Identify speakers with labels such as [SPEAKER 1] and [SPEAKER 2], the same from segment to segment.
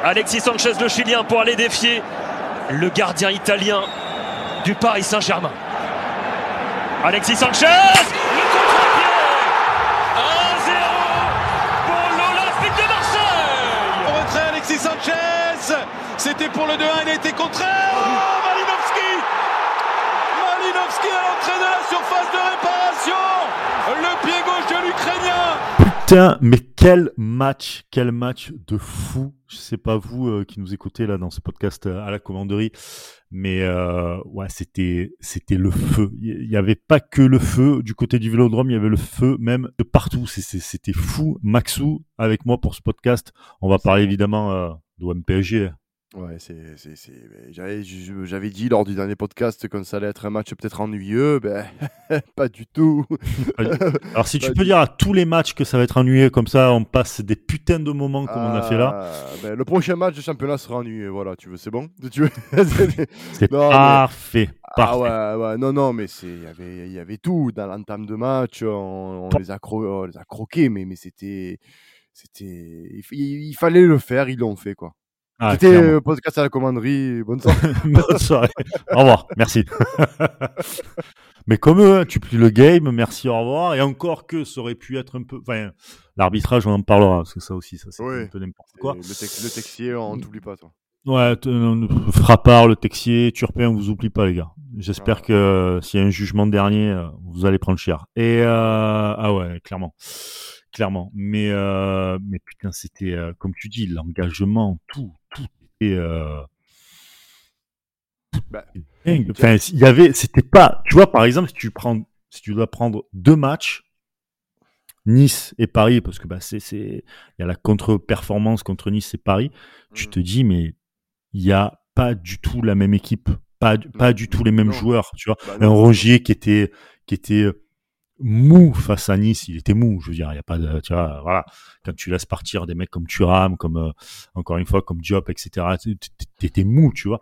[SPEAKER 1] Alexis Sanchez, le Chilien, pour aller défier le gardien italien du Paris Saint-Germain. Alexis Sanchez Le contre-pied. 1-0 pour l'Olympique de Marseille.
[SPEAKER 2] Au retrait, Alexis Sanchez C'était pour le 2-1, il a été contraire oh, Malinowski. Malinowski à l'entrée de la surface de réparation Le pied gauche de l'Ukrainien
[SPEAKER 3] Putain, mais quel match, quel match de fou. Je sais pas vous euh, qui nous écoutez là dans ce podcast euh, à la commanderie, mais euh, ouais, c'était c'était le feu. Il y avait pas que le feu du côté du Vélodrome, il y avait le feu même de partout. C'était fou. Maxou avec moi pour ce podcast. On va parler évidemment de l'OM-PSG.
[SPEAKER 4] Ouais, c'est, c'est, c'est... J'avais, j'avais dit lors du dernier podcast que ça allait être un match peut-être ennuyeux. Ben, pas du tout.
[SPEAKER 3] Alors, si tu peux dire à tous les matchs que ça va être ennuyeux, comme ça, on passe des putains de moments comme on a fait là.
[SPEAKER 4] Ah, ben, le prochain match de championnat sera ennuyeux. Voilà, tu veux, c'est bon? Tu veux...
[SPEAKER 3] C'est parfait.
[SPEAKER 4] Ah ouais, ouais, non, non, mais il y avait, il y avait tout dans l'entame de match. On, les, a on les a croqués, mais, mais c'était, c'était, il fallait le faire. Ils l'ont fait, quoi. Ah, C'était podcast à la commanderie. Bonne soirée.
[SPEAKER 3] Bonne soirée. au revoir. Merci. Mais comme eux, hein, tu plies le game. Merci, au revoir. Et encore que ça aurait pu être un peu. Enfin, l'arbitrage, on en parlera. Parce que ça aussi, ça, c'est un peu n'importe quoi.
[SPEAKER 4] Le, le, texier, on t'oublie pas, toi.
[SPEAKER 3] Ouais, Frappard, le Texier, Turpin, on vous oublie pas, les gars. J'espère que euh, s'il y a un jugement dernier, euh, vous allez prendre cher. Et euh, ah ouais, clairement clairement. Mais, euh, mais putain, c'était, euh, comme tu dis, l'engagement, tout. Euh... Bah, enfin, il y avait, c'était pas, tu vois, par exemple, si tu prends, si tu dois prendre deux matchs, Nice et Paris, parce que bah, c'est, c'est, il y a la contre-performance contre Nice et Paris, tu mmh. te dis, mais il y a pas du tout la même équipe, pas, pas du tout les mêmes joueurs, tu vois. Bah un Rongier qui était, qui était mou face à Nice, il était mou. Je veux dire, il y a pas de, tu vois, voilà. Quand tu laisses partir des mecs comme Thuram, comme euh, encore une fois comme Diop, etc. T'étais mou, tu vois.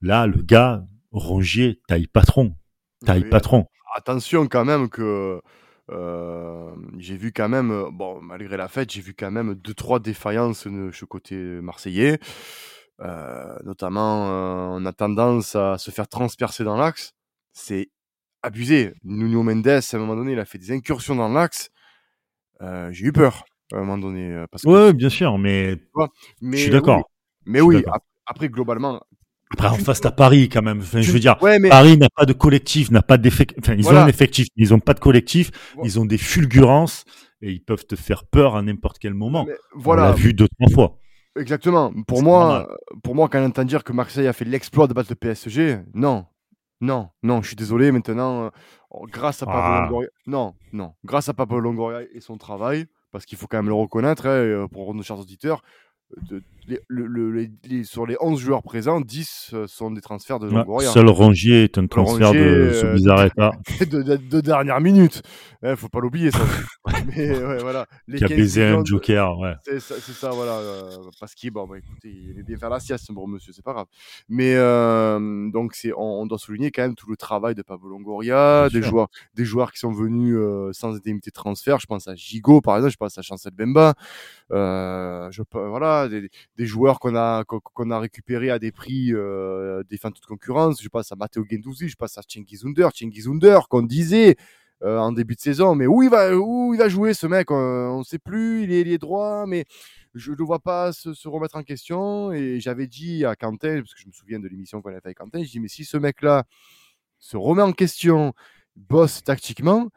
[SPEAKER 3] Là, le gars Rongier, taille patron, taille patron.
[SPEAKER 4] Attention quand même que euh, j'ai vu quand même, bon, malgré la fête, j'ai vu quand même deux trois défaillances de ce côté marseillais. Euh, notamment, on a tendance à se faire transpercer dans l'axe. C'est abusé. Nuno Mendes, à un moment donné, il a fait des incursions dans l'axe. Euh, j'ai eu peur à un moment donné. Euh, parce
[SPEAKER 3] ouais, bien sûr, mais, je suis d'accord.
[SPEAKER 4] Mais oui, après, globalement.
[SPEAKER 3] Après, en face, à Paris quand même. je veux dire, Paris n'a pas de collectif, n'a pas d'effectif. Enfin, ils ont un effectif, ils n'ont pas de collectif. Ils ont des fulgurances et ils peuvent te faire peur à n'importe quel moment. voilà. On l'a vu deux, trois fois.
[SPEAKER 4] Exactement. Pour moi, pour moi, quand on entend dire que Marseille a fait l'exploit de battre le PSG, non. Non, non, je suis désolé. Maintenant, euh, oh, grâce à Pablo ah. Longoria, non, non, grâce à Pablo Longoria et son travail, parce qu'il faut quand même le reconnaître, hein, euh, pour nos chers auditeurs, de, le, sur les 11 joueurs présents, 10 euh, sont des transferts de Longoria.
[SPEAKER 3] seul Rongier est un transfert de ce bizarre état.
[SPEAKER 4] De, de, dernière minute. Il ne faut pas l'oublier, ça. Mais ouais, voilà.
[SPEAKER 3] Les Qui a baisé un joker, ouais.
[SPEAKER 4] C'est ça, voilà. Euh, parce qu'il bon, bah, écoutez, il est bien faire la sieste, bon monsieur, c'est pas grave. Mais euh, donc, c'est, on, doit souligner quand même tout le travail de Pablo Longoria, des joueurs, des joueurs qui sont venus sans indemnité de transfert. Je pense à Gigot, par exemple, je pense à Chancel Bemba. je, voilà, des, des joueurs qu'on a qu'on a récupérés à des prix euh, défiant toute concurrence. Je passe à Matteo Gendouzi, je passe à Cengiz Under, Cengiz Under qu'on disait euh, en début de saison, mais où il va où il va jouer ce mec? On ne sait plus. Il est, il est droit, mais je ne le vois pas se, se, remettre en question. Et j'avais dit à Quentin, parce que je me souviens de l'émission qu'on avait fait avec Quentin, je dis mais si ce mec-là se remet en question, bosse tactiquement,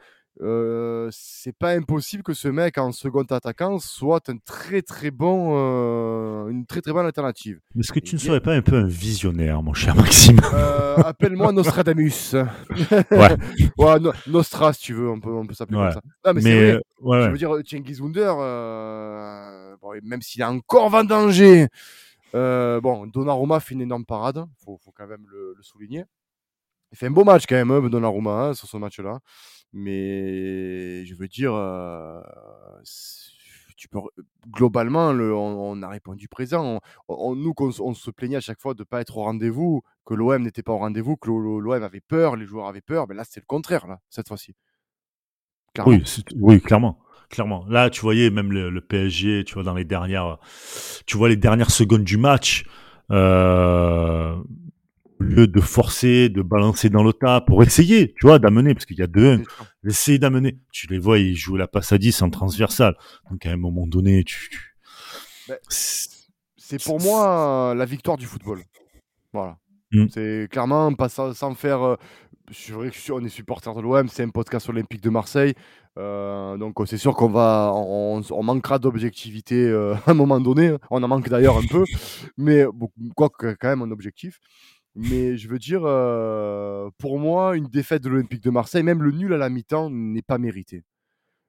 [SPEAKER 4] euh, c'est pas impossible que ce mec en second attaquant soit un très très bon, euh, une très très bonne alternative.
[SPEAKER 3] Est-ce que tu ne serais pas un peu un visionnaire, mon cher Maxime
[SPEAKER 4] euh, Appelle-moi Nostradamus. ouais. ouais Nostra, si tu veux, on peut, on peut s'appeler comme ça. Non, mais, c'est vrai. Ouais, Je veux dire, Cengiz Wunder, bon, même s'il est encore vendangé, bon, Donnarumma fait une énorme parade, faut, faut quand même le, le souligner. Il fait un beau match quand même, hein, Donnarumma, hein, sur ce match-là. Mais je veux dire, euh, tu peux, globalement, le, on, a répondu présent. On, nous, on, se plaignait à chaque fois de ne pas être au rendez-vous, que l'OM n'était pas au rendez-vous, que l'OM avait peur, les joueurs avaient peur. Mais là, c'est le contraire, là, cette fois-ci.
[SPEAKER 3] Oui, oui, clairement. clairement. Là, tu voyais même le, le PSG, tu vois, dans les dernières, tu vois les dernières secondes du match, euh, au lieu de forcer, de balancer dans le tas pour essayer, tu vois, d'amener, parce qu'il y a deux, essayer d'amener. Tu les vois, ils jouent la passe à 10 en transversal. Donc à un moment donné, tu, tu-
[SPEAKER 4] Ben,
[SPEAKER 3] c'est-
[SPEAKER 4] pour moi euh, la victoire du football. Voilà.
[SPEAKER 3] Mm.
[SPEAKER 4] C'est clairement pas sans, sans faire. euh, C'est vrai que je suis- on est supporter de l'OM, c'est un podcast olympique de Marseille. euh, donc c'est sûr qu'on va, on, on manquera d'objectivité euh, à un moment donné. hein. On en manque d'ailleurs un peu, mais bon, quoi que quand même un objectif. Mais je veux dire, euh, pour moi, une défaite de l'Olympique de Marseille, même le nul à la mi-temps, n'est pas mérité.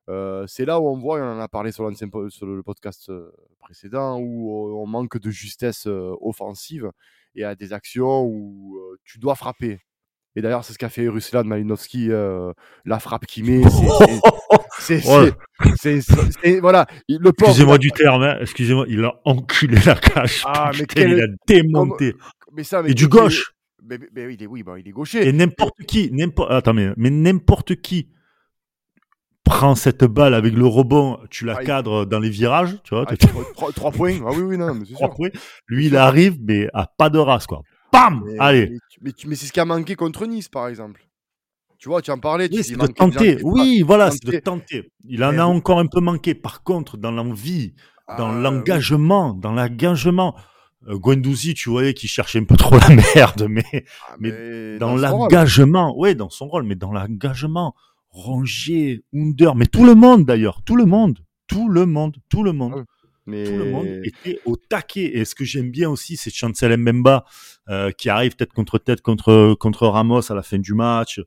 [SPEAKER 4] Euh, c'est là où on voit, et on en a parlé sur, le podcast euh, précédent, où on manque de justesse offensive et à des actions où tu dois frapper. Et d'ailleurs, c'est ce qu'a fait Ruslan Malinowski, euh, la frappe qu'il met. c'est- Voilà,
[SPEAKER 3] Excusez-moi du terme, hein, excusez-moi, il a enculé la cage.
[SPEAKER 4] Ah, mais quel-
[SPEAKER 3] il a démonté.
[SPEAKER 4] Mais ça, mais
[SPEAKER 3] Et du gauche.
[SPEAKER 4] mais- mais- mais il est, oui, bon, il est gaucher.
[SPEAKER 3] Et n'importe qui, n'importe, attends, mais, mais n'importe qui prend cette balle avec le rebond, tu la
[SPEAKER 4] Ah, il-
[SPEAKER 3] cadres dans les virages, tu vois,
[SPEAKER 4] Ah, trois, points. Ah oui, oui, non, mais c'est
[SPEAKER 3] trois
[SPEAKER 4] sûr.
[SPEAKER 3] points. Lui, il arrive, mais à pas de race, quoi. Bam! Allez.
[SPEAKER 4] Mais, c'est ce qui a manqué contre Nice, par exemple. Tu vois, tu en parlais.
[SPEAKER 3] Oui, c'est de
[SPEAKER 4] gens
[SPEAKER 3] tenter. Oui, voilà, c'est de
[SPEAKER 4] tenter.
[SPEAKER 3] Il en a encore un peu manqué. Par contre, dans l'envie, dans
[SPEAKER 4] Ah,
[SPEAKER 3] l'engagement, dans l'engagement, Guendouzi, tu voyais qu'il cherchait un peu trop la merde, mais
[SPEAKER 4] Ah,
[SPEAKER 3] mais dans
[SPEAKER 4] son rôle.
[SPEAKER 3] l'engagement, ouais, dans son rôle, mais dans l'engagement, Rongier, Under, mais tout le monde d'ailleurs, tout le monde, tout le monde, tout le monde.
[SPEAKER 4] Mais...
[SPEAKER 3] tout le monde était au taquet. Et ce que j'aime bien aussi, c'est Chancel Mbemba euh, qui arrive tête contre tête contre contre Ramos à la fin du match.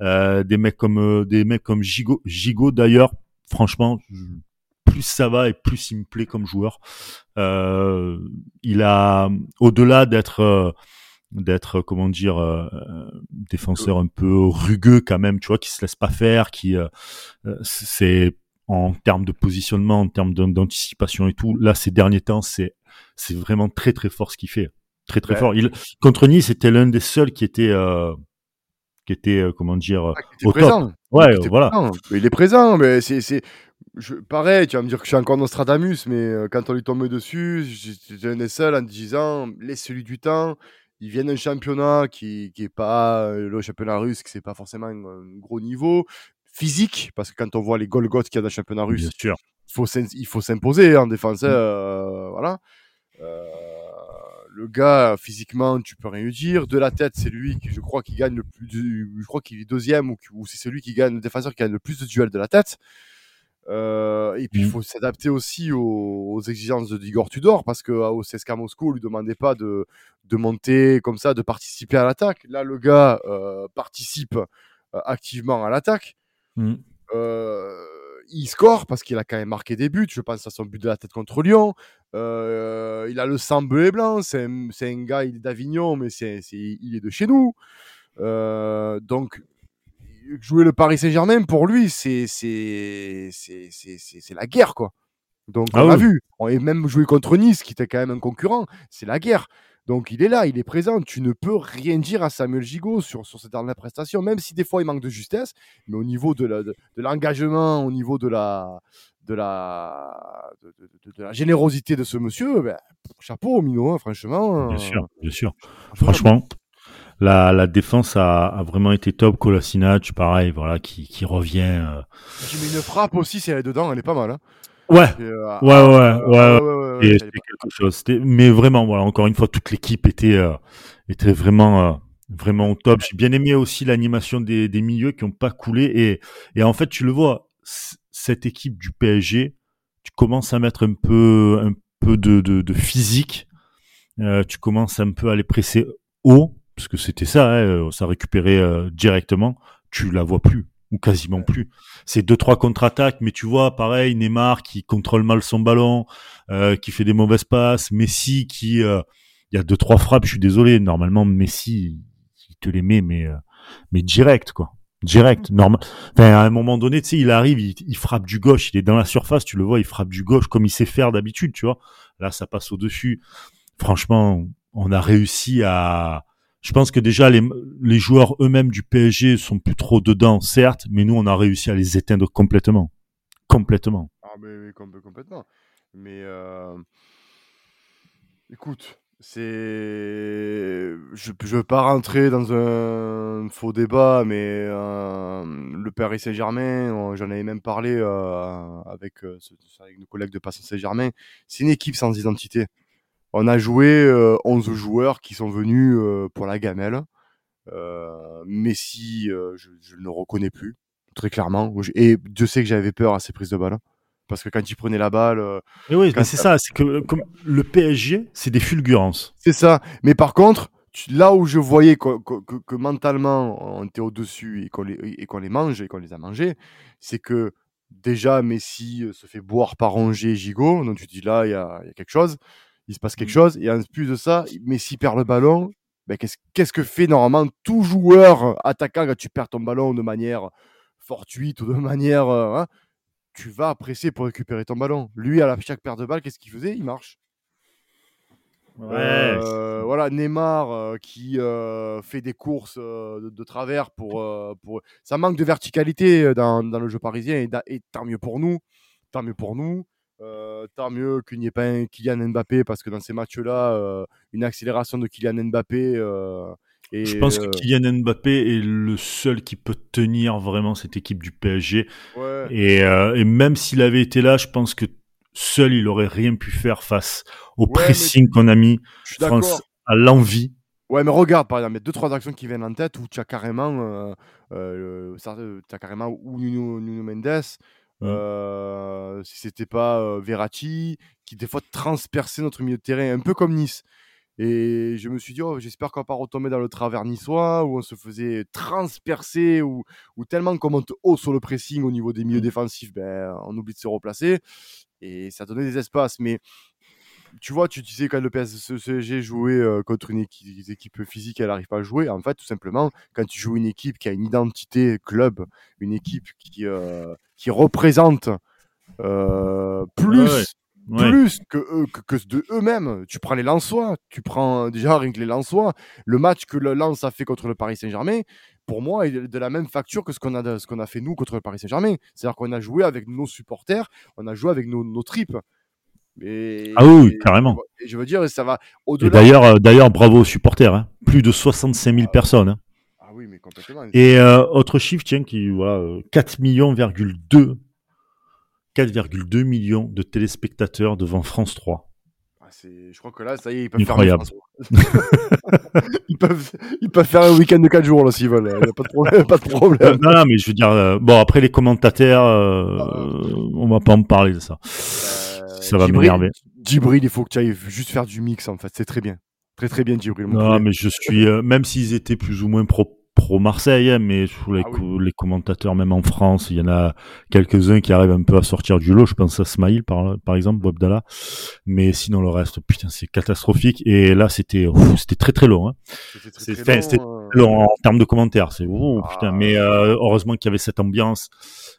[SPEAKER 3] Euh, des mecs comme euh, des mecs comme Gigot, Gigot d'ailleurs. Franchement, plus ça va et plus il me plaît comme joueur. Euh, il a au-delà d'être euh, d'être comment dire euh, euh, défenseur un peu rugueux quand même, tu vois, qui se laisse pas faire, qui euh, euh, c'est en termes de positionnement, en termes d'an- d'anticipation et tout. Là, ces derniers temps, c'est c'est vraiment très très fort ce qu'il fait, très très
[SPEAKER 4] Ouais.
[SPEAKER 3] fort. Il contre Nice, c'était l'un des seuls qui était euh, qui était euh, comment dire euh,
[SPEAKER 4] Ah,
[SPEAKER 3] au top.
[SPEAKER 4] présent.
[SPEAKER 3] Ouais,
[SPEAKER 4] Qui était
[SPEAKER 3] voilà.
[SPEAKER 4] présent. Il est présent, mais c'est. Je, pareil, tu vas me dire que je suis encore Nostradamus, mais euh, quand on lui tombe dessus, j'étais un des seuls en disant laisse-lui du temps. Il vient d'un championnat qui n'est pas euh, le championnat russe, que c'est pas forcément un, gros niveau physique, parce que quand on voit les Golgoth qu'il y a dans le championnat russe,
[SPEAKER 3] Bien sûr.
[SPEAKER 4] faut il faut s'imposer en défense. hein,
[SPEAKER 3] Mm.
[SPEAKER 4] euh, voilà. Euh, le gars, physiquement, tu peux rien lui dire. De la tête, c'est lui qui, je crois, qui gagne le plus. je crois qu'il est deuxième ou, qui- ou c'est celui qui gagne, le défenseur qui gagne le plus de duels de la tête. Euh, et puis, il
[SPEAKER 3] Mm.
[SPEAKER 4] faut s'adapter aussi aux, aux exigences de Igor Tudor parce que au CSKA Moscou, on lui demandait pas de, de monter comme ça, de participer à l'attaque. Là, le gars euh, participe euh, activement à l'attaque. Euh, il score parce qu'il a quand même marqué des buts. Je pense à son but de la tête contre Lyon. Euh, il a le sang bleu et blanc. C'est un, gars, il est d'Avignon, mais c'est- il est de chez nous. Euh, donc, jouer le Paris Saint-Germain, pour lui, c'est, la guerre, quoi. Donc,
[SPEAKER 3] Ah
[SPEAKER 4] on l'a
[SPEAKER 3] oui.
[SPEAKER 4] vu. On est même joué contre Nice, qui était quand même un concurrent. C'est la guerre. Donc, il est là, il est présent. Tu ne peux rien dire à Samuel Gigot sur, sur cette dernière prestation, même si des fois il manque de justesse. Mais au niveau de, la- de, de l'engagement, au niveau de la, de la, de, la générosité de ce monsieur, ben, chapeau, Mino, hein, franchement.
[SPEAKER 3] Bien sûr, bien sûr.
[SPEAKER 4] franchement,
[SPEAKER 3] Franchement, la, la défense a, a vraiment été top. Kolasinac, pareil, voilà, qui, qui revient. euh.
[SPEAKER 4] Qui met une frappe aussi, si elle est dedans, elle est pas mal. Hein.
[SPEAKER 3] Ouais,
[SPEAKER 4] euh,
[SPEAKER 3] ouais,
[SPEAKER 4] ah,
[SPEAKER 3] ouais,
[SPEAKER 4] euh,
[SPEAKER 3] ouais,
[SPEAKER 4] ouais, ouais,
[SPEAKER 3] c'était quelque chose. Mais vraiment, voilà, encore une fois, toute l'équipe était, euh, était vraiment, euh, vraiment au top. J'ai bien aimé aussi l'animation des, des milieux qui n'ont pas coulé. Et, et en fait, tu le vois, cette équipe du PSG, tu commences à mettre un peu, un peu de, de, de physique. Euh, tu commences un peu à les presser haut, parce que c'était ça, hein, euh, ça récupérait euh, directement. Tu la vois plus ou quasiment plus. C'est deux trois contre-attaques, mais tu vois, pareil, Neymar qui contrôle mal son ballon, euh, qui fait des mauvaises passes, Messi qui, euh, il y a deux trois frappes. Je suis désolé, normalement Messi, il te les met, mais euh, mais direct quoi, direct, normal. Enfin, à un moment donné, tu sais, il arrive, il, il frappe du gauche, il est dans la surface, tu le vois, il frappe du gauche comme il sait faire d'habitude, tu vois. Là, ça passe au dessus. Franchement, on a réussi à je pense que déjà les, joueurs eux-mêmes du PSG sont plus trop dedans, certes, mais nous on a réussi à les éteindre complètement, complètement.
[SPEAKER 4] Ah, mais, mais com- complètement. Mais euh, écoute, c'est. Je ne veux pas rentrer dans un faux débat, mais euh, le Paris Saint-Germain, j'en avais même parlé euh, avec, avec nos collègues de Passant Saint-Germain, c'est une équipe sans identité. On a joué euh, 11 joueurs qui sont venus euh, pour la gamelle. Euh, Messi, euh, je, je ne le reconnais plus, très clairement. Et Dieu sait que j'avais peur à ces prises de balle. Parce que quand il prenait la balle, euh,
[SPEAKER 3] Et oui, mais c'est ça, c'est que euh, comme le PSG, c'est des fulgurances.
[SPEAKER 4] c'est ça. Mais par contre, tu- là où je voyais que, que- que- mentalement on était au-dessus et qu'on les, et qu'on les mange et qu'on les a mangés, c'est que déjà Messi euh, se fait boire par et Gigot. Donc tu te dis là, il y y a quelque chose, il se passe quelque
[SPEAKER 3] Mm.
[SPEAKER 4] chose. Et en plus de ça, Messi perd le ballon. Ben, qu'est-ce, qu'est-ce que fait normalement tout joueur attaquant quand tu perds ton ballon de manière fortuite ou de manière. euh, hein, tu vas presser pour récupérer ton ballon. Lui, à la, chaque paire de balles, qu'est-ce qu'il faisait? Il marche. Euh, voilà, Neymar euh, qui euh, fait des courses de, de travers pour, pour. Ça manque de verticalité dans, dans le jeu parisien et, et tant mieux pour nous. Tant mieux pour nous. Euh, tant mieux qu'il n'y ait pas un Kylian Mbappé parce que dans ces matchs-là, euh, une accélération de Kylian Mbappé. euh, et,
[SPEAKER 3] Je pense que
[SPEAKER 4] euh,
[SPEAKER 3] Kylian Mbappé est le seul qui peut tenir vraiment cette équipe du PSG.
[SPEAKER 4] ouais.
[SPEAKER 3] Et, et même s'il avait été là, je pense que seul, il aurait rien pu faire face au
[SPEAKER 4] Ouais,
[SPEAKER 3] pressing qu'on a mis. France à l'envie.
[SPEAKER 4] Ouais, mais regarde, par exemple, il y a deux, trois actions qui viennent en tête où tu as carrément, t'as carrément ou Nuno, Nuno Mendes,
[SPEAKER 3] Mm.
[SPEAKER 4] euh, si c'était pas euh, Verratti, qui des fois transperçait notre milieu de terrain, un peu comme Nice. Et je me suis dit, oh, j'espère qu'on va pas retomber dans le travers niçois où on se faisait transpercer ou, ou tellement qu'on monte haut sur le pressing au niveau des milieux
[SPEAKER 3] Mm.
[SPEAKER 4] défensifs, ben, on oublie de se replacer. Et ça donnait des espaces. Mais tu vois, tu disais quand le PSG jouait euh, contre une équipe, physiques, elle n'arrive pas à jouer. En fait, tout simplement, quand tu joues une équipe qui a une identité club, une équipe qui, euh, qui représente euh, plus,
[SPEAKER 3] Ouais, Ouais.
[SPEAKER 4] plus que, eux, que, que de eux-mêmes. Tu prends les Lensois, tu prends déjà rien que les Lensois. Le match que le Lens a fait contre le Paris Saint-Germain, pour moi, est de la même facture que ce qu'on a, ce qu'on a fait nous contre le Paris Saint-Germain. C'est-à-dire qu'on a joué avec nos supporters, on a joué avec nos, nos tripes. Et,
[SPEAKER 3] Ah oui,
[SPEAKER 4] et-
[SPEAKER 3] carrément.
[SPEAKER 4] et je veux dire, ça va
[SPEAKER 3] Et d'ailleurs, euh, d'ailleurs, bravo aux supporters. hein. Plus de 65 000 personnes. hein.
[SPEAKER 4] Ah oui, mais complètement.
[SPEAKER 3] Et euh, autre chiffre, tiens, qui voilà, euh, 4 millions, 2, 4,2 millions de téléspectateurs devant France 3.
[SPEAKER 4] Ah, je crois que là, ça y est, ils peuvent
[SPEAKER 3] Incroyable.
[SPEAKER 4] faire ils, peuvent, ils peuvent faire un week-end de 4 jours là s'ils veulent. Il n'y a pas de problème. Pas de
[SPEAKER 3] Euh,
[SPEAKER 4] problème.
[SPEAKER 3] non, non, mais je veux dire, euh, bon, après les commentateurs, euh,
[SPEAKER 4] Ah.
[SPEAKER 3] on va pas en parler de ça.
[SPEAKER 4] Euh,
[SPEAKER 3] ça va m'énerver.
[SPEAKER 4] Djibril, il faut que tu ailles juste faire du mix en fait. C'est très bien. Très très bien, Djibril.
[SPEAKER 3] Non, mais je suis, euh, même s'ils étaient plus ou moins pro, pro Marseille, hein, mais les,
[SPEAKER 4] Ah oui.
[SPEAKER 3] les commentateurs, même en France, il y en a quelques-uns qui arrivent un peu à sortir du lot. Je pense à Smaïl, par, par exemple, Bob Dalla. Mais sinon, le reste, putain, c'est catastrophique. Et là, c'était, c'était très très long. Hein.
[SPEAKER 4] C'était très,
[SPEAKER 3] c'est-
[SPEAKER 4] très
[SPEAKER 3] enfin,
[SPEAKER 4] long, euh.
[SPEAKER 3] en termes de commentaires. C'est ouh,
[SPEAKER 4] Ah.
[SPEAKER 3] putain. Mais euh, heureusement qu'il y avait cette ambiance.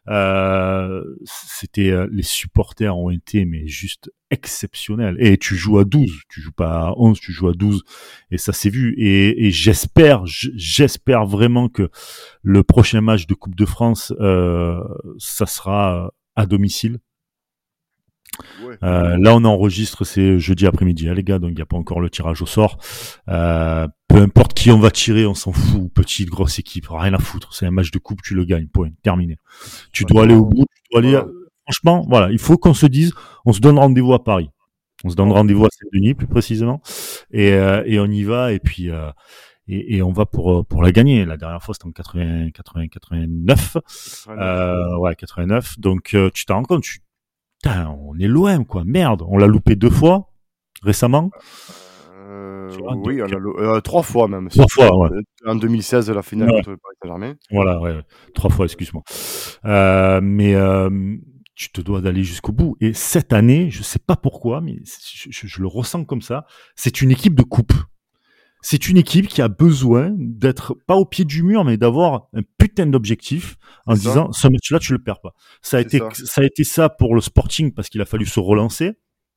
[SPEAKER 3] Euh, c'était euh, les supporters ont été mais juste exceptionnels. Et tu joues à 12, tu joues pas à 11, tu joues à 12 et ça s'est vu et, et j'espère j'espère vraiment que le prochain match de Coupe de France euh, ça sera à domicile.
[SPEAKER 4] Ouais.
[SPEAKER 3] Euh, là, on enregistre, c'est jeudi après-midi, hein, les gars, donc il n'y a pas encore le tirage au sort. Euh, peu importe qui on va tirer, on s'en fout. Petite, grosse équipe, rien à foutre. C'est un match de coupe, tu le gagnes, point, terminé. Tu dois aller au bout, tu dois aller. Franchement, voilà, il faut qu'on se dise, on se donne rendez-vous à Paris. On se donne rendez-vous à Saint-Denis, plus précisément, et, euh, et on y va, et puis. Euh, et, et on va pour euh, pour la gagner. La dernière fois, c'était en 80, 80, 89. Euh, ouais, 89. Donc, euh, tu t'en rends compte, tu... Putain, on est loin, quoi. Merde, on l'a loupé deux fois récemment.
[SPEAKER 4] Euh, oui, a euh, trois fois même.
[SPEAKER 3] Trois fois, ouais.
[SPEAKER 4] En 2016, la finale
[SPEAKER 3] Ouais.
[SPEAKER 4] contre le Paris Saint-Germain.
[SPEAKER 3] Voilà, ouais, trois fois, excuse-moi. Euh, mais euh, tu te dois d'aller jusqu'au bout. Et cette année, je sais pas pourquoi, mais je, je- je le ressens comme ça. C'est une équipe de coupe. C'est une équipe qui a besoin d'être pas au pied du mur, mais d'avoir un putain d'objectif en
[SPEAKER 4] C'est ça.
[SPEAKER 3] disant ce match-là, tu le perds pas. Ça a été
[SPEAKER 4] ça.
[SPEAKER 3] ça a été ça pour le Sporting parce qu'il a fallu se relancer.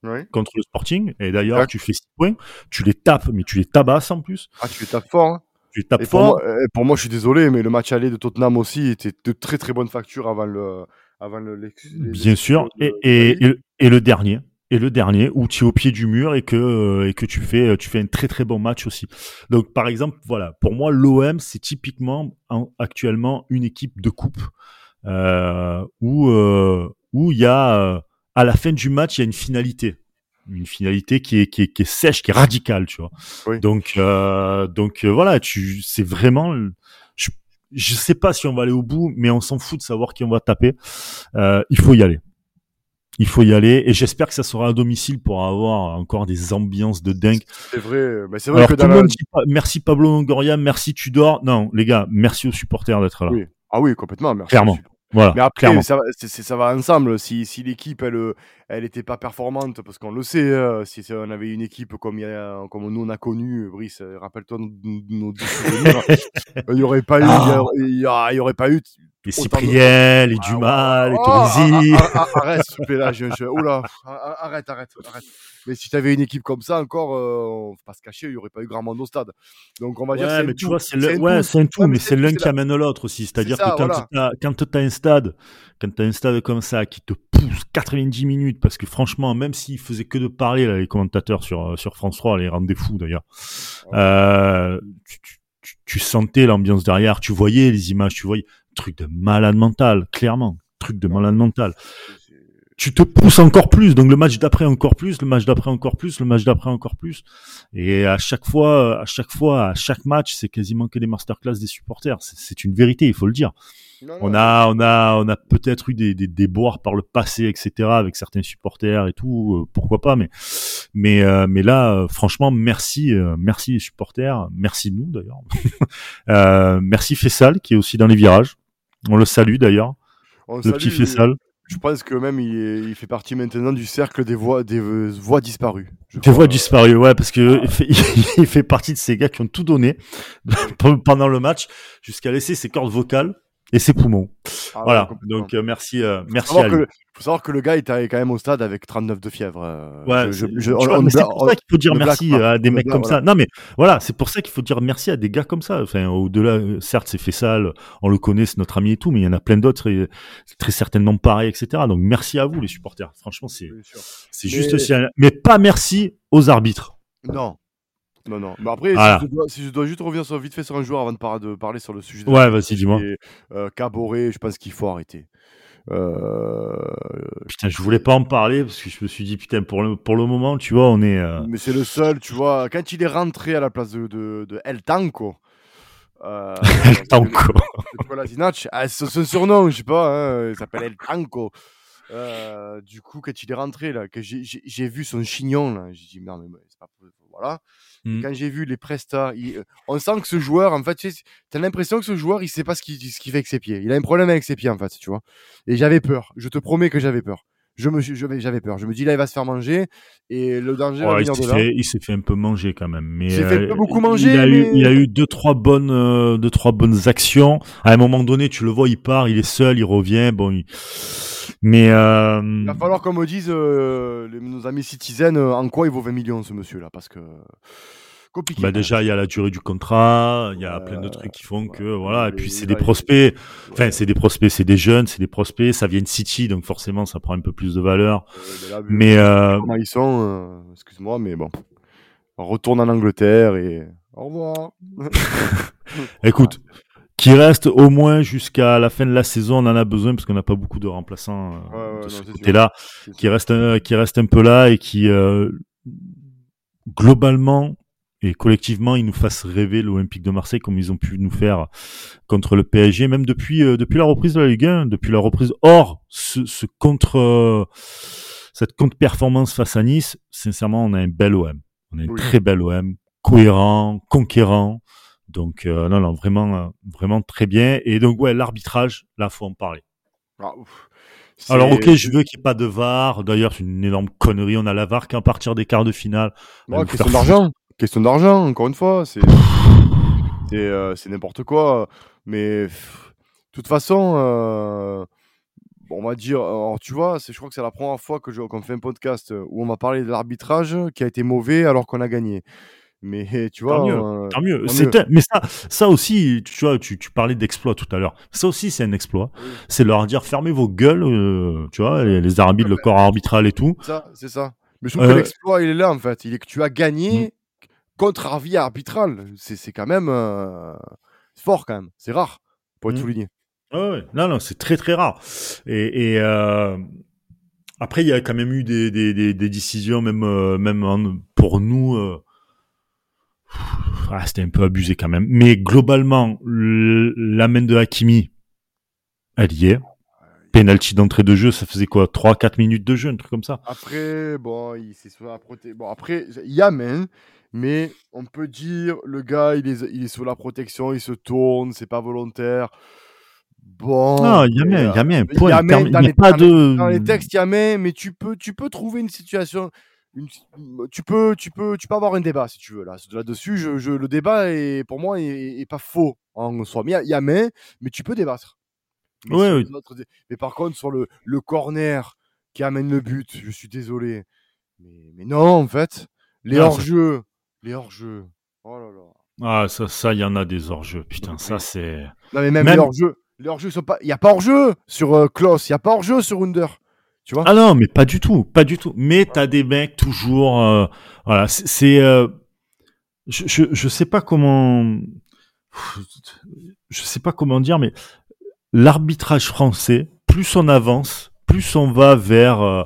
[SPEAKER 4] Oui.
[SPEAKER 3] contre le Sporting. Et d'ailleurs, tu fais 6 points, tu les tapes, mais tu les tabasses en plus.
[SPEAKER 4] Ah, tu les tapes fort. hein.
[SPEAKER 3] Tu les tapes
[SPEAKER 4] Et pour
[SPEAKER 3] fort.
[SPEAKER 4] moi, euh, pour moi, je suis désolé, mais le match aller de Tottenham aussi était de très très bonne facture avant le, avant le.
[SPEAKER 3] Bien sûr. Et, et, et, le dernier. Et le dernier où tu es au pied du mur et que, et que tu, fais, tu fais un très très bon match aussi. Donc par exemple, voilà, pour moi, l'OM, c'est typiquement actuellement une équipe de coupe euh, où où il y a à la fin du match, il y a une finalité une finalité qui est, qui est, qui est sèche, qui est radicale, tu vois. Donc, euh, donc euh, voilà, tu, c'est vraiment, je, je sais pas si on va aller au bout, mais on s'en fout de savoir qui on va taper. Euh, il faut y aller. Il faut y aller et j'espère que ça sera à domicile pour avoir encore des ambiances de dingue.
[SPEAKER 4] C'est vrai, mais c'est vrai que
[SPEAKER 3] tout le monde dit merci Pablo Longoria, merci Tudor. Non, les gars, merci aux supporters d'être là.
[SPEAKER 4] Oui. Ah oui, complètement. Merci
[SPEAKER 3] Clairement. Voilà,
[SPEAKER 4] mais après, ça, ça, va ensemble. Si, si l'équipe, elle, elle était pas performante, parce qu'on le sait, euh, si on avait une équipe comme, a, comme nous on a connu, Brice, euh, rappelle-toi nos, nos il n'y aurait pas eu, il y, aurait pas eu
[SPEAKER 3] les Cypriel, les Dumas, les Tonzi.
[SPEAKER 4] Arrête, s'il te plaît, là. Je, je... Oula, arrête, arrête, arrête. Mais si tu avais une équipe comme ça encore, euh, faut pas se cacher, il n'y aurait pas eu grand monde au stade. Donc on va dire
[SPEAKER 3] ouais, mais tu vois, c'est le... ouais, c'est un tout, mais c'est l'un qui amène l'autre aussi. C'est-à-dire que quand tu as, un stade, quand tu as un stade comme ça qui te pousse 90 minutes, parce que franchement, même s'ils faisaient que de parler, là, les commentateurs sur, sur France 3, les rendaient fous d'ailleurs, euh, tu, tu, tu sentais l'ambiance derrière, tu voyais les images, tu voyais truc de malade mental, clairement, truc de malade mental. Tu te pousses encore plus, donc le match d'après encore plus, le match d'après encore plus, le match d'après encore plus, et à chaque fois, à chaque fois, à chaque match, c'est quasiment que des masterclass des supporters. C'est une vérité, il faut le dire. on a, on a, on a peut-être eu des, des déboires par le passé, etc., avec certains supporters et tout, euh, pourquoi pas, mais, mais, euh, mais là, euh, franchement, merci, merci les supporters, merci nous d'ailleurs, merci Fessal qui est aussi dans les virages. On le salue d'ailleurs. Le petit Fessal.
[SPEAKER 4] Je pense que même il, fait partie maintenant du cercle des voix, des voix disparues.
[SPEAKER 3] Des voix disparues, ouais, parce que il, fait, partie de ces gars qui ont tout donné pendant le match jusqu'à laisser ses cordes vocales et ses poumons. Ah voilà. Donc euh, merci, euh, merci à lui
[SPEAKER 4] faut savoir que le gars est quand même au stade avec 39 de fièvre. Euh,
[SPEAKER 3] ouais, c'est pour ça qu'il faut dire merci à des mecs comme ça. Non, mais voilà, c'est pour ça qu'il faut dire merci à des gars comme ça. Enfin, au-delà, certes, c'est fait sale, on le connaît, c'est notre ami et tout, mais il y en a plein d'autres, et très certainement pareil, etc. Donc merci à vous, les supporters. Franchement, c'est, c'est juste aussi, mais pas merci aux arbitres.
[SPEAKER 4] Non. Non, non. Mais après, si, je dois, juste revenir sur, vite fait sur un joueur avant de, parler sur le sujet.
[SPEAKER 3] Ouais, vas-y, dis-moi.
[SPEAKER 4] Euh, Caboret, je pense qu'il faut arrêter.
[SPEAKER 3] Euh... Putain, je voulais pas en parler parce que je me suis dit, putain, pour le, pour le moment, tu vois, on est. Euh...
[SPEAKER 4] Mais c'est le seul, tu vois. Quand il est rentré à la place de, de, de El Tanco.
[SPEAKER 3] Euh, El Tanco.
[SPEAKER 4] Ah, c'est son surnom, je sais pas, hein, il s'appelle El Tanco. Euh, du coup, quand il est rentré, là, que j'ai vu son chignon, là, j'ai dit, non, mais c'est pas Voilà. Mmh. Quand j'ai vu les prestats, euh, on sent que ce joueur, en fait, tu as l'impression que ce joueur, il sait pas ce qu'il fait avec ses pieds. Il a un problème avec ses pieds, en fait, tu vois. Et j'avais peur. Je te promets que j'avais peur. Je me j'avais peur. Je me dis là, il va se faire manger et le danger va venir
[SPEAKER 3] de
[SPEAKER 4] là.
[SPEAKER 3] il s'est fait un peu manger quand même. Mais
[SPEAKER 4] il s'est fait euh, beaucoup manger.
[SPEAKER 3] Il a, eu, il a eu deux trois bonnes, euh, deux trois bonnes actions. À un moment donné, tu le vois, il part, il est seul, il revient. Bon, mais euh...
[SPEAKER 4] il va falloir qu'on me dise nos amis citizens en quoi il vaut 20 millions ce monsieur là, parce que
[SPEAKER 3] bah déjà, il y a la durée du contrat, il y a plein de trucs qui font que voilà. Et puis c'est des prospects. Enfin, c'est des prospects, c'est des jeunes, c'est des prospects. Ça vient de City, donc forcément, ça prend un peu plus de valeur. mais euh...
[SPEAKER 4] ils sont, euh, excuse-moi, mais bon, on retourne en Angleterre et au revoir.
[SPEAKER 3] Écoute, qui reste au moins jusqu'à la fin de la saison, on en a besoin parce qu'on n'a pas beaucoup de remplaçants euh, de ce côté-là, qui reste, un, qui reste un peu là et qui euh, globalement et collectivement ils nous fassent rêver l'Olympique de Marseille comme ils ont pu nous faire contre le PSG, même depuis euh, depuis la reprise de la Ligue 1, depuis la reprise hors ce, ce contre euh, cette contre-performance face à Nice. Sincèrement, on a un bel OM, on a un très bel OM, cohérent, conquérant. Donc euh, non non vraiment vraiment très bien et donc ouais l'arbitrage là faut en parler. Ah, Alors ok, je veux qu'il n'y ait pas de VAR. D'ailleurs, c'est une énorme connerie. On a la VAR qu'à partir des quarts de finale.
[SPEAKER 4] Ouais, question d'argent. Question d'argent, encore une fois, c'est euh, n'importe quoi. Mais de toute façon, euh, on va dire, alors, tu vois, je crois que c'est la première fois que qu'on fait un podcast où on va parler de l'arbitrage qui a été mauvais alors qu'on a gagné. Mais tu vois,
[SPEAKER 3] Tant mieux,
[SPEAKER 4] euh,
[SPEAKER 3] tant mieux.
[SPEAKER 4] tant
[SPEAKER 3] Mais ça, ça aussi, tu vois, tu, tu parlais d'exploit tout à l'heure. Ça aussi, c'est un exploit.
[SPEAKER 4] Oui.
[SPEAKER 3] C'est leur dire fermez vos gueules, euh, tu vois, les, les arbitres, le corps arbitral et tout.
[SPEAKER 4] ça, c'est ça. Mais je trouve
[SPEAKER 3] Euh,
[SPEAKER 4] que l'exploit, il est là, en fait. Il est que tu as gagné contre avis arbitral. C'est c'est quand même euh, fort, quand même. C'est rare, pour être
[SPEAKER 3] Mm.
[SPEAKER 4] souligné.
[SPEAKER 3] Ouais, ouais. Non, non, c'est très très rare. Et, et, euh, après, il y a quand même eu des, des, des, des décisions, même, euh, même pour nous. Euh, ah, C'était un peu abusé quand même. Mais globalement, la main de Hakimi, elle y est. Penalty d'entrée de jeu, ça faisait quoi? 3-4 minutes de jeu, un truc comme ça?
[SPEAKER 4] Après, bon, il s'est sur la proté- Bon, après, il y a main, mais on peut dire, le gars, il est, il est sous la protection, il se tourne, c'est pas volontaire. Bon.
[SPEAKER 3] Ah, il y a
[SPEAKER 4] mais,
[SPEAKER 3] bien, il y a un
[SPEAKER 4] il y a main dans les-
[SPEAKER 3] pas de.
[SPEAKER 4] Dans les textes, il y a main, mais tu peux, tu peux trouver une situation. Une- tu peux, tu peux, tu peux avoir un débat si tu veux là. Là-dessus, je, je- le débat est pour moi est, est pas faux en soi. Mais il y a- il y, a main, mais tu peux débattre. Mais,
[SPEAKER 3] Ouais,
[SPEAKER 4] autres dé- mais par contre, sur le, le corner qui amène le but, je suis désolé. Mais, mais non, en fait, les
[SPEAKER 3] ça-
[SPEAKER 4] hors-jeux, les hors-jeux. Oh là là.
[SPEAKER 3] Ah, ça, ça, il y en a des hors-jeux. Putain, ça, c'est.
[SPEAKER 4] Non mais même,
[SPEAKER 3] Même-
[SPEAKER 4] les hors-jeux, les hors-jeux sont pas. Il y a pas hors-jeu sur euh, Klaus, il y a pas hors-jeu sur Under. Tu vois
[SPEAKER 3] Ah non, mais pas du tout, pas du tout. Mais t'as des mecs toujours, euh, voilà, c'est, euh, je, je, je sais pas comment, je sais pas comment dire, mais l'arbitrage français, plus on avance, plus on va vers, euh,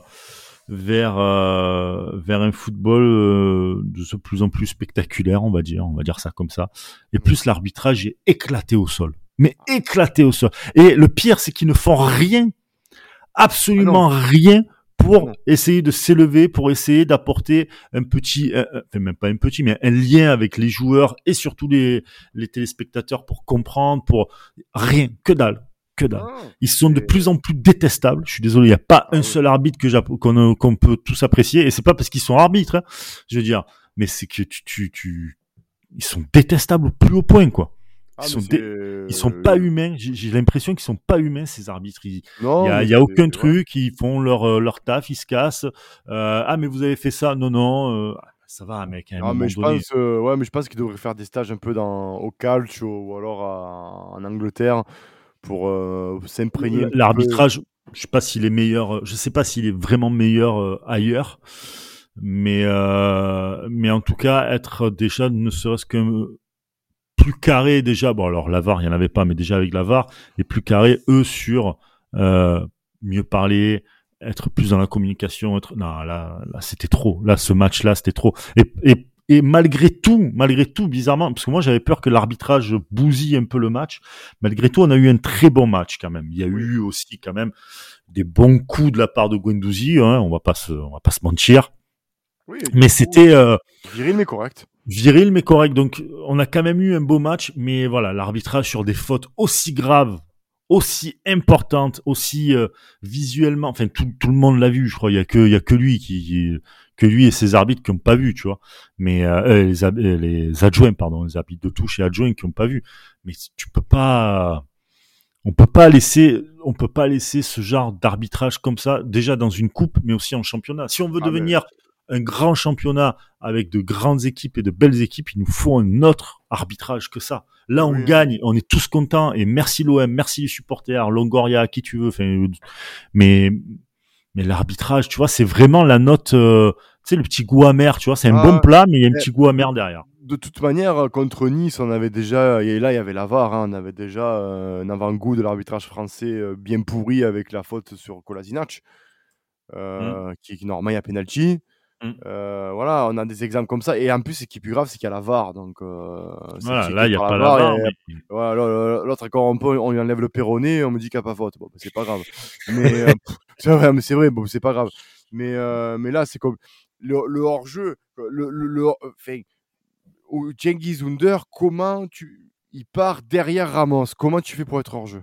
[SPEAKER 3] vers, euh, vers un football euh, de plus en plus spectaculaire, on va dire, on va dire ça comme ça, et plus l'arbitrage est éclaté au sol, mais éclaté au sol. Et le pire, c'est qu'ils ne font rien absolument rien pour
[SPEAKER 4] Non.
[SPEAKER 3] essayer de s'élever, pour essayer d'apporter un petit, euh, enfin même pas un petit, mais un lien avec les joueurs et surtout les, les téléspectateurs pour comprendre, pour rien, que dalle, que dalle.
[SPEAKER 4] Ah.
[SPEAKER 3] Ils sont de plus en plus détestables. Je suis désolé, il n'y a pas
[SPEAKER 4] Ah
[SPEAKER 3] un
[SPEAKER 4] oui.
[SPEAKER 3] seul arbitre que qu'on euh, qu'on peut tous apprécier, et c'est pas parce qu'ils sont arbitres, hein, je veux dire, mais c'est que tu, tu, tu, ils sont détestables au plus haut point, quoi.
[SPEAKER 4] Ah,
[SPEAKER 3] Ils sont, dé- ils sont pas humains. J'ai l'impression qu'ils sont pas humains ces arbitres. Il y a, y a aucun truc, ils font leur euh, leur taf, ils se cassent. Euh, ah mais vous avez fait ça? Non non, euh, ça va mec. À un
[SPEAKER 4] Ah, mais je
[SPEAKER 3] donné.
[SPEAKER 4] pense, euh, ouais, mais je pense qu'ils devraient faire des stages un peu dans, au calcio ou alors à- en Angleterre pour euh, s'imprégner.
[SPEAKER 3] L'arbitrage, je sais pas s'il est meilleur. euh, Je sais pas s'il est vraiment meilleur euh, ailleurs, mais euh, mais en tout cas être déjà ne serait-ce que euh, plus carré déjà. Bon alors la VAR il y en avait pas, mais déjà avec la VAR, les plus carrés eux sur euh, mieux parler, être plus dans la communication. Être non là là c'était trop. Là ce match là c'était trop. Et, et et malgré tout, malgré tout, bizarrement, parce que moi j'avais peur que l'arbitrage bousille un peu le match. Malgré tout, on a eu un très bon match quand même. Il y a eu aussi quand même des bons coups de la part de Guendouzi. Hein, on va pas se, on va pas se mentir.
[SPEAKER 4] Oui,
[SPEAKER 3] Mais c'était euh,
[SPEAKER 4] viril mais correct.
[SPEAKER 3] Viril mais correct. Donc on a quand même eu un beau match. Mais voilà, l'arbitrage sur des fautes aussi graves, aussi importantes, aussi euh, visuellement. Enfin, tout, tout le monde l'a vu. Je crois. Il y a que, il y a que lui qui, qui- que lui et ses arbitres qui ont pas vu, tu vois. Mais euh, euh, les, euh, les adjoints, pardon, les arbitres de touche et adjoints qui ont pas vu. Mais tu peux pas, on peut pas laisser, on peut pas laisser ce genre d'arbitrage comme ça déjà dans une coupe, mais aussi en championnat. Si on veut
[SPEAKER 4] Ah, mais-
[SPEAKER 3] devenir un grand championnat avec de grandes équipes et de belles équipes, il nous faut un autre arbitrage que ça. Là, on
[SPEAKER 4] Oui.
[SPEAKER 3] gagne, on est tous contents et merci l'OM, merci les supporters, Longoria, qui tu veux. Mais mais l'arbitrage, tu vois, c'est vraiment la note, euh, tu sais, le petit goût amer, tu vois, c'est un
[SPEAKER 4] Ah,
[SPEAKER 3] bon plat, mais il y a un petit goût amer derrière.
[SPEAKER 4] De toute manière, euh, contre Nice, on avait déjà, et là il y avait la VAR, hein, on avait déjà euh, un avant-goût de l'arbitrage français euh, bien pourri avec la faute sur Kolasinac, euh, qui, qui normalement il y a penalty.
[SPEAKER 3] Mm.
[SPEAKER 4] Euh, voilà, on a des exemples comme ça. Et en plus, ce qui est plus grave, c'est qu'il y a la VAR. Donc, euh,
[SPEAKER 3] Voilà, là, il n'y a pas la
[SPEAKER 4] VAR,
[SPEAKER 3] mais-
[SPEAKER 4] Voilà, l'autre- peu, on lui enlève le péroné, on me dit qu'il n'y a pas faute. Bon, c'est pas grave. Mais euh, c'est vrai, mais c'est vrai, bon, c'est pas grave. Mais, mais là, c'est comme le, le hors-jeu, le, le, le- enfin, Cengiz Under, comment tu, il part derrière Ramos? Comment tu fais pour être hors-jeu?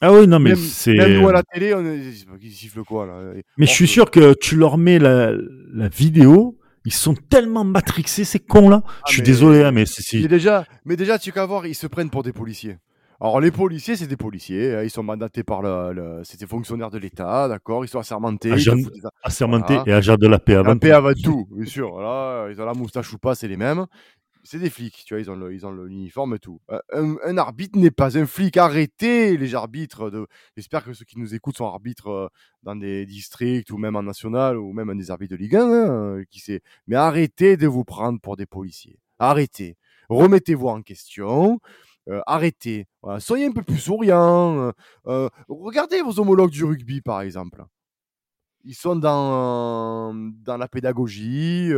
[SPEAKER 3] Ah oui, non, mais c'est.
[SPEAKER 4] même nous à la télé, on est, il siffle quoi là?
[SPEAKER 3] Mais je suis sûr que tu leur mets la, la vidéo, ils sont tellement matrixés, ces cons-là. je suis
[SPEAKER 4] mais-
[SPEAKER 3] désolé, hein, mais c'est.
[SPEAKER 4] Mais déjà, mais déjà, tu qu'à voir, ils se prennent pour des policiers. Alors les policiers, c'est des policiers, hein, ils sont mandatés par le, le- c'est des fonctionnaires de l'État, d'accord, ils sont assermentés,
[SPEAKER 3] Agent-
[SPEAKER 4] ils font des-
[SPEAKER 3] assermenté
[SPEAKER 4] Voilà.
[SPEAKER 3] et agent de la paix avant
[SPEAKER 4] La paix avant tout, bien sûr. Voilà, ils ont la moustache ou pas, c'est les mêmes. C'est des flics, tu vois, ils ont le, ils l'uniforme et tout. Euh, Un, un arbitre n'est pas un flic. Arrêtez les arbitres. J'espère que ceux qui nous écoutent sont arbitres euh, dans des districts ou même en national ou même des arbitres de Ligue 1. hein, euh, qui sait. Mais arrêtez de vous prendre pour des policiers. Arrêtez. Remettez-vous en question. Arrêtez. Soyez un peu plus souriants. Euh, regardez vos homologues du rugby, par exemple. Ils sont dans la pédagogie.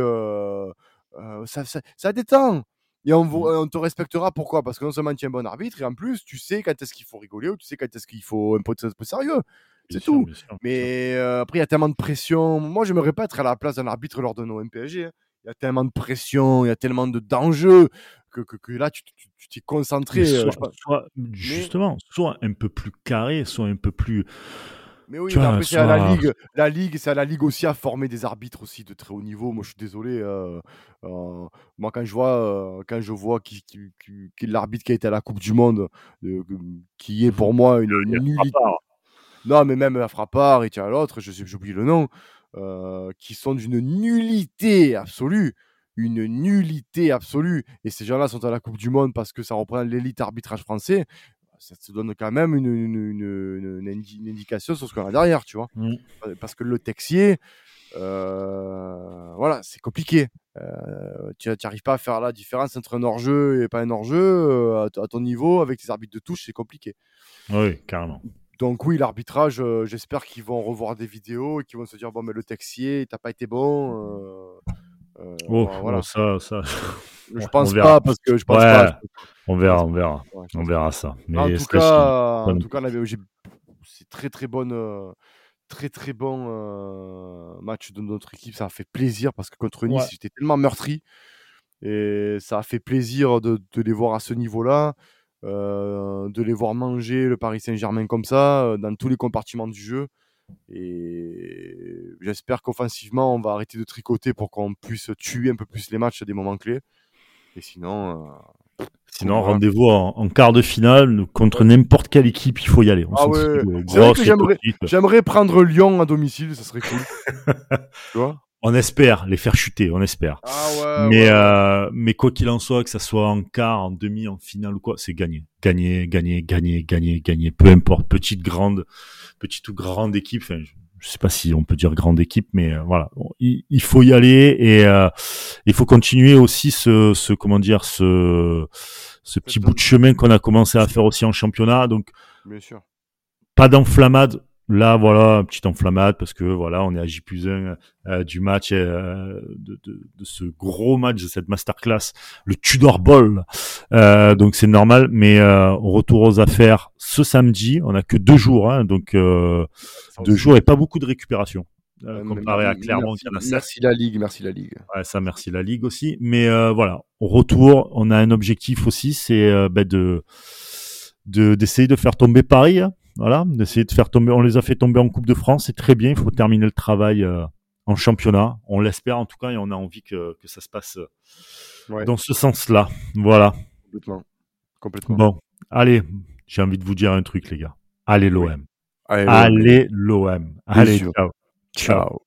[SPEAKER 4] Euh, ça, ça, ça détend. Et on, te respectera pourquoi? Parce que non seulement tu es un bon arbitre, et en plus, tu sais quand est-ce qu'il faut rigoler ou tu sais quand est-ce qu'il faut un peu, un peu sérieux. C'est tout.
[SPEAKER 3] bien sûr.
[SPEAKER 4] Mais euh, après, il y a tellement de pression. Moi, je pas être à la place d'un arbitre lors de nos MPSG. hein. Il y a tellement de pression, il y a tellement de d'enjeux que, que, que là, tu t'es concentré. Euh,
[SPEAKER 3] soit- justement, soit un peu plus carré, soit un peu plus.
[SPEAKER 4] Mais oui,
[SPEAKER 3] Tu
[SPEAKER 4] mais
[SPEAKER 3] vois,
[SPEAKER 4] après, c'est à la Ligue. La Ligue, c'est à la Ligue aussi à former des arbitres aussi de très haut niveau. Moi, je suis désolé. euh, euh, moi, quand je vois, euh, quand je vois qui, qui, qui- qui est l'arbitre qui a été à la Coupe du Monde, euh, qui est pour moi une
[SPEAKER 3] a
[SPEAKER 4] nullité. Non, mais même à Frappard et tiens l'autre, je j'oublie le nom, euh, qui sont d'une nullité absolue. Une nullité absolue. Et ces gens-là sont à la Coupe du Monde parce que ça représente l'élite arbitrage français. Ça te donne quand même une, une, une- une indi- une indication sur ce qu'on a derrière, tu vois.
[SPEAKER 3] Mm.
[SPEAKER 4] Parce que le texier, euh, voilà, c'est compliqué. Euh, tu n'arrives pas à faire la différence entre un hors-jeu et pas un hors-jeu euh, à, ton niveau avec tes arbitres de touche, c'est compliqué.
[SPEAKER 3] Oui, carrément.
[SPEAKER 4] Donc oui, l'arbitrage, euh, j'espère qu'ils vont revoir des vidéos et qu'ils vont se dire bon mais le texier, t'as pas été bon.
[SPEAKER 3] Oh,
[SPEAKER 4] voilà.
[SPEAKER 3] ça, ça.
[SPEAKER 4] je pense pas parce que je pense
[SPEAKER 3] Ouais,
[SPEAKER 4] pas.
[SPEAKER 3] On verra, on verra.
[SPEAKER 4] Ouais,
[SPEAKER 3] On verra ça. Mais
[SPEAKER 4] en tout cas, en tout cas, on avait- j'ai- c'est très très bonne, euh, très très bon euh, match de notre équipe. Ça a fait plaisir parce que contre Nice,
[SPEAKER 3] Ouais.
[SPEAKER 4] j'étais tellement meurtri et ça a fait plaisir de, de les voir à ce niveau-là, euh, de les voir manger le Paris Saint-Germain comme ça dans tous les compartiments du jeu. Et j'espère qu'offensivement, on va arrêter de tricoter pour qu'on puisse tuer un peu plus les matchs à des moments clés. Et sinon, euh,
[SPEAKER 3] Sinon, rendez-vous en, en quart de finale contre n'importe quelle équipe, il faut y aller. On
[SPEAKER 4] Ah ouais. j'aimerais- prendre Lyon à domicile, ça serait cool. tu vois
[SPEAKER 3] On espère les faire chuter, on espère.
[SPEAKER 4] Ah ouais.
[SPEAKER 3] mais euh, mais quoi qu'il en soit, que ça soit en quart, en demi, en finale ou quoi, c'est gagné, gagné, gagné, gagné, gagné, gagné. Peu importe, petite, grande, petite ou grande équipe. Enfin, je, je sais pas si on peut dire grande équipe, mais euh, voilà, Bon, il, il faut y aller et euh, il faut continuer aussi ce, ce comment dire, ce ce petit bout de chemin qu'on a commencé à faire aussi en championnat. Donc
[SPEAKER 4] Bien sûr.
[SPEAKER 3] pas d'enflammade. Là, voilà, petite enflammade parce que voilà, on est à J plus 1 du match, euh, de, de, de ce gros match, de cette masterclass, le Tudor Bowl. Euh, donc c'est normal, mais euh, on retour aux affaires ce samedi. On a que deux jours, hein, donc euh, deux jours et pas beaucoup de récupération euh,
[SPEAKER 4] Euh,
[SPEAKER 3] comparé à
[SPEAKER 4] merci-
[SPEAKER 3] Clermont qui en a sept.
[SPEAKER 4] Merci la Ligue, merci la Ligue.
[SPEAKER 3] Ouais, ça, merci la Ligue aussi. Mais euh, voilà, retour, on a un objectif aussi, c'est euh, ben, de de- d'essayer de faire tomber Paris. hein. Voilà, d'essayer de faire tomber. On les a fait tomber en Coupe de France, c'est très bien. Il faut terminer le travail euh, en championnat. On l'espère en tout cas, et on a envie que que ça se passe euh,
[SPEAKER 4] Ouais.
[SPEAKER 3] dans ce sens-là. Voilà.
[SPEAKER 4] Complètement. Complètement.
[SPEAKER 3] Bon, allez, j'ai envie de vous dire un truc, les gars. Allez l'OM.
[SPEAKER 4] Allez,
[SPEAKER 3] Allez l'OM. Allez. Ciao.
[SPEAKER 4] Ciao.